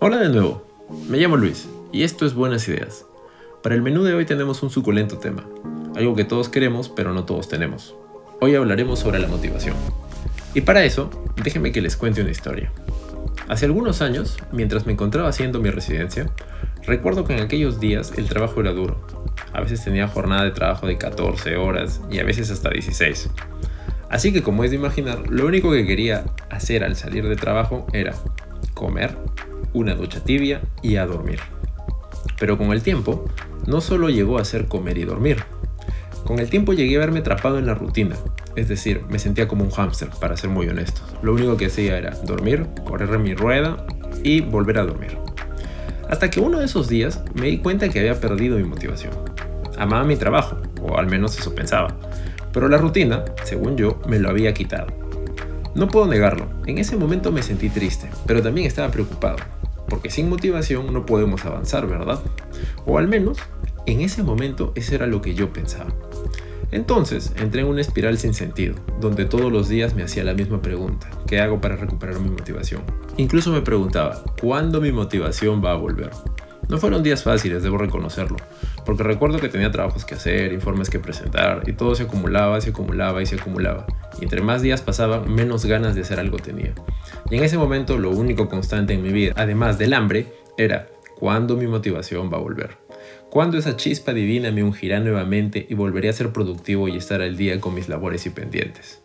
Hola de nuevo, me llamo Luis y esto es Buenas Ideas. Para el menú de hoy tenemos un suculento tema, algo que todos queremos pero no todos tenemos. Hoy hablaremos sobre la motivación. Y para eso, déjenme que les cuente una historia. Hace algunos años, mientras me encontraba haciendo mi residencia, recuerdo que en aquellos días el trabajo era duro. A veces tenía jornada de trabajo de 14 horas y a veces hasta 16. Así que como es de imaginar, lo único que quería hacer al salir de trabajo era comer, una ducha tibia y a dormir. Pero con el tiempo, no solo llegó a ser comer y dormir. Con el tiempo llegué a verme atrapado en la rutina, es decir, me sentía como un hámster, para ser muy honesto. Lo único que hacía era dormir, correr mi rueda y volver a dormir. Hasta que uno de esos días me di cuenta que había perdido mi motivación. Amaba mi trabajo, o al menos eso pensaba, pero la rutina, según yo, me lo había quitado. No puedo negarlo, en ese momento me sentí triste, pero también estaba preocupado, porque sin motivación no podemos avanzar, ¿verdad? O al menos, en ese momento eso era lo que yo pensaba. Entonces entré en una espiral sin sentido, donde todos los días me hacía la misma pregunta, ¿qué hago para recuperar mi motivación? Incluso me preguntaba, ¿cuándo mi motivación va a volver? No fueron días fáciles, debo reconocerlo, porque recuerdo que tenía trabajos que hacer, informes que presentar, y todo se acumulaba, se acumulaba y se acumulaba. Y entre más días pasaban, menos ganas de hacer algo tenía. Y en ese momento lo único constante en mi vida, además del hambre, era ¿cuándo mi motivación va a volver? ¿Cuándo esa chispa divina me ungirá nuevamente y volveré a ser productivo y estar al día con mis labores y pendientes?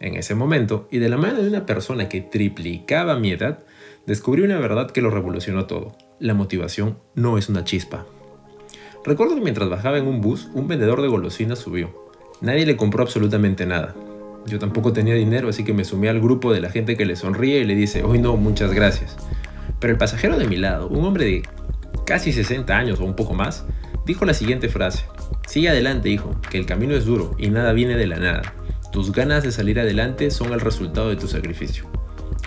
En ese momento, y de la mano de una persona que triplicaba mi edad, descubrí una verdad que lo revolucionó todo la motivación no es una chispa. Recuerdo que mientras bajaba en un bus, un vendedor de golosinas subió. Nadie le compró absolutamente nada. Yo tampoco tenía dinero, así que me sumé al grupo de la gente que le sonríe y le dice, hoy no, muchas gracias. Pero el pasajero de mi lado, un hombre de casi 60 años o un poco más, dijo la siguiente frase. Sigue adelante, hijo, que el camino es duro y nada viene de la nada. Tus ganas de salir adelante son el resultado de tu sacrificio.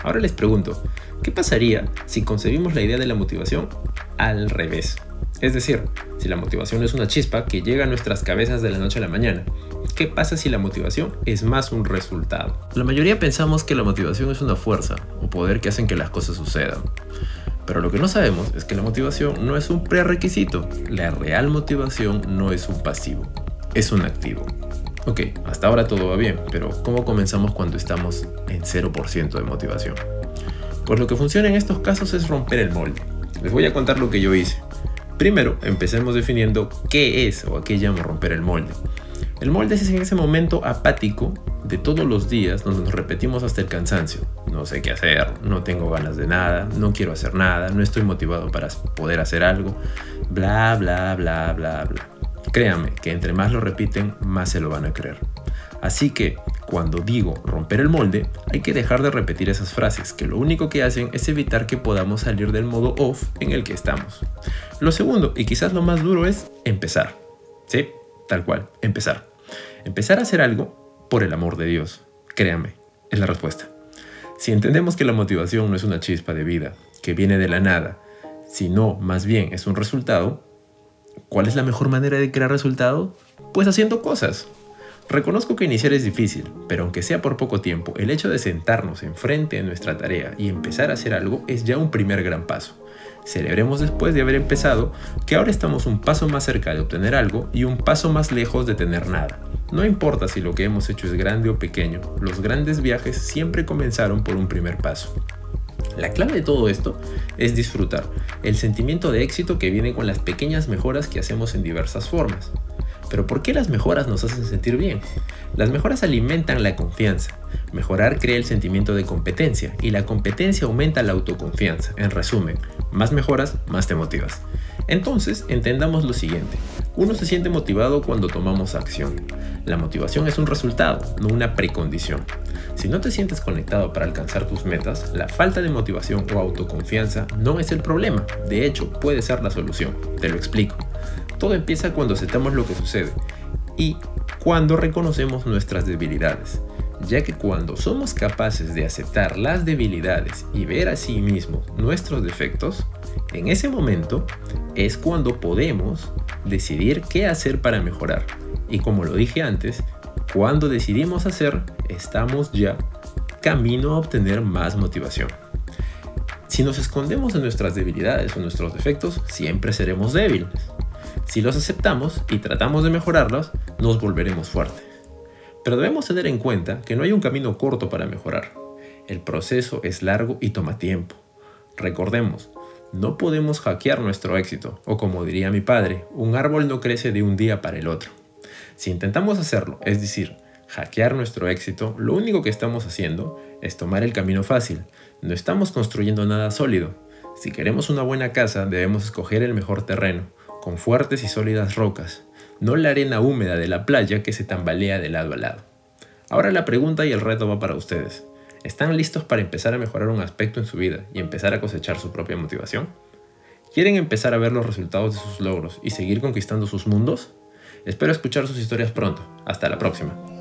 Ahora les pregunto, ¿qué pasaría si concebimos la idea de la motivación al revés? Es decir, si la motivación es una chispa que llega a nuestras cabezas de la noche a la mañana, ¿qué pasa si la motivación es más un resultado? La mayoría pensamos que la motivación es una fuerza o poder que hacen que las cosas sucedan. Pero lo que no sabemos es que la motivación no es un prerequisito. La real motivación no es un pasivo, es un activo. Ok, hasta ahora todo va bien, pero ¿cómo comenzamos cuando estamos en 0% de motivación? Pues lo que funciona en estos casos es romper el molde. Les voy a contar lo que yo hice. Primero, empecemos definiendo qué es o a qué llamo romper el molde. El molde es ese momento apático de todos los días donde nos repetimos hasta el cansancio. No sé qué hacer, no tengo ganas de nada, no quiero hacer nada, no estoy motivado para poder hacer algo, bla, bla, bla, bla, bla. Créanme que entre más lo repiten, más se lo van a creer. Así que, cuando digo romper el molde, hay que dejar de repetir esas frases, que lo único que hacen es evitar que podamos salir del modo off en el que estamos. Lo segundo, y quizás lo más duro, es empezar. ¿Sí? Tal cual, empezar. Empezar a hacer algo por el amor de Dios. Créanme, es la respuesta. Si entendemos que la motivación no es una chispa de vida, que viene de la nada, sino más bien es un resultado, ¿Cuál es la mejor manera de crear resultado? Pues haciendo cosas. Reconozco que iniciar es difícil, pero aunque sea por poco tiempo, el hecho de sentarnos enfrente de nuestra tarea y empezar a hacer algo es ya un primer gran paso. Celebremos después de haber empezado que ahora estamos un paso más cerca de obtener algo y un paso más lejos de tener nada. No importa si lo que hemos hecho es grande o pequeño, los grandes viajes siempre comenzaron por un primer paso. La clave de todo esto es disfrutar, el sentimiento de éxito que viene con las pequeñas mejoras que hacemos en diversas formas. Pero ¿por qué las mejoras nos hacen sentir bien? Las mejoras alimentan la confianza. Mejorar crea el sentimiento de competencia y la competencia aumenta la autoconfianza. En resumen, más mejoras, más te motivas. Entonces, entendamos lo siguiente. Uno se siente motivado cuando tomamos acción. La motivación es un resultado, no una precondición. Si no te sientes conectado para alcanzar tus metas, la falta de motivación o autoconfianza no es el problema, de hecho puede ser la solución. Te lo explico. Todo empieza cuando aceptamos lo que sucede y cuando reconocemos nuestras debilidades, ya que cuando somos capaces de aceptar las debilidades y ver a sí mismos nuestros defectos, en ese momento es cuando podemos decidir qué hacer para mejorar. Y como lo dije antes, cuando decidimos hacer, estamos ya camino a obtener más motivación. Si nos escondemos en nuestras debilidades o nuestros defectos, siempre seremos débiles. Si los aceptamos y tratamos de mejorarlos, nos volveremos fuertes. Pero debemos tener en cuenta que no hay un camino corto para mejorar. El proceso es largo y toma tiempo. Recordemos, no podemos hackear nuestro éxito, o como diría mi padre, un árbol no crece de un día para el otro. Si intentamos hacerlo, es decir, hackear nuestro éxito, lo único que estamos haciendo es tomar el camino fácil. No estamos construyendo nada sólido. Si queremos una buena casa, debemos escoger el mejor terreno, con fuertes y sólidas rocas, no la arena húmeda de la playa que se tambalea de lado a lado. Ahora la pregunta y el reto va para ustedes. ¿Están listos para empezar a mejorar un aspecto en su vida y empezar a cosechar su propia motivación? ¿Quieren empezar a ver los resultados de sus logros y seguir conquistando sus mundos? Espero escuchar sus historias pronto. Hasta la próxima.